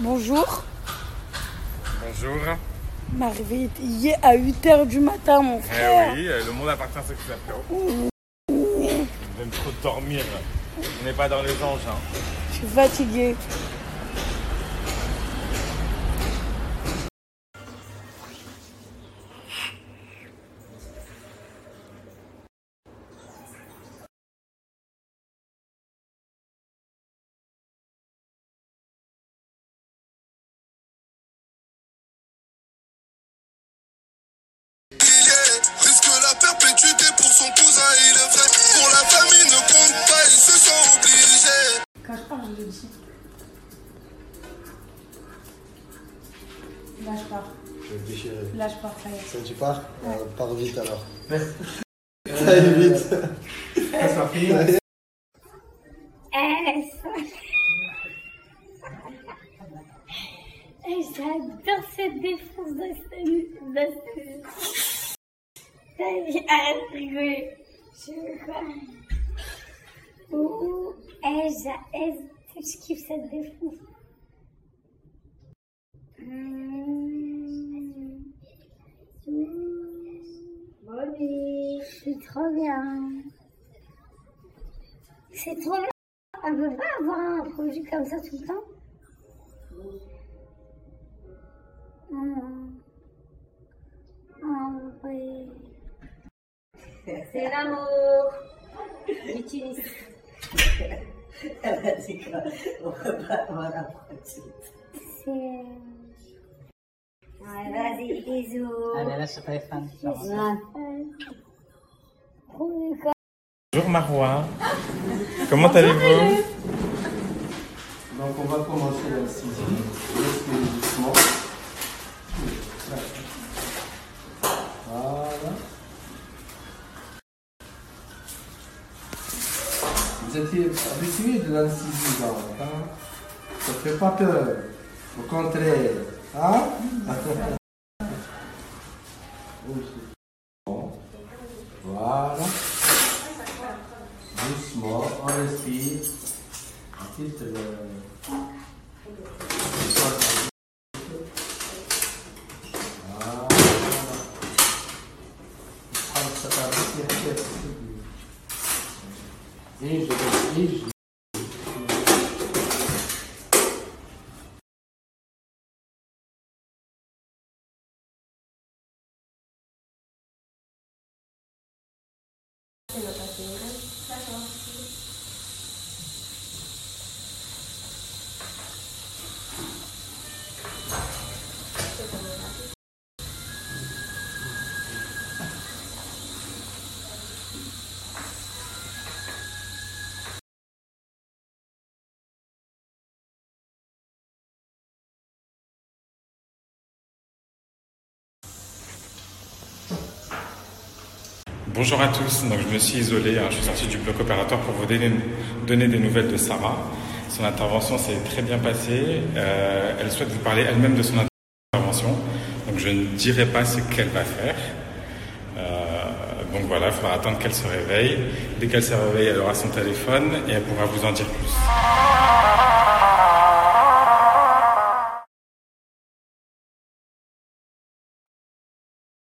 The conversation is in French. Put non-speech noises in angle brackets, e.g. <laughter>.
Bonjour. Bonjour. M'arrivé hier à 8h du matin, mon frère. Eh oui, euh, le monde appartient à ceux qui s'appellent. J'aime trop dormir. On n'est pas dans les anges. Hein. Je suis fatiguée. Dis. Là, je pars. Je vais le déchirer. Là, je pars, ça y est. Ça, tu pars Euh, Pars vite alors. <laughs> Ça aille vite. Eh, ça- Eh, J'adore cette défense. Arrête de rigoler. Je veux quoi Ouh, eh, j'a- eh, je kiffe cette défense. Mmh. Mmh. C'est trop bien. C'est trop bien. On peut pas avoir un produit comme ça tout le temps Mmh. Ah oui. C'est l'amour. J'utilise. <laughs> <laughs> Elle a dit qu'on ne peut pas avoir la pratique. C'est... Ouais, vas-y, bisous. Allez, lâche ton téléphone. Bonjour Marois. Comment allez-vous? Donc on va commencer la sixième. Doucement. Vous étiez habitué de l'incision, hein Ça ne fait pas peur. Au contraire. Hein. <laughs> Voilà. Doucement, on respire. Ensuite, le... Voilà. Prendre ça par ici, ici. Et Bonjour à tous. Donc, je me suis isolé. hein. Je suis sorti du bloc opératoire pour vous donner, donner des nouvelles de Sarah. Son intervention s'est très bien passée. Euh, elle souhaite vous parler elle-même de son intervention. Donc, je ne dirai pas ce qu'elle va faire. Euh, donc voilà, il faudra attendre qu'elle se réveille. Dès qu'elle se réveille, elle aura son téléphone et elle pourra vous en dire plus.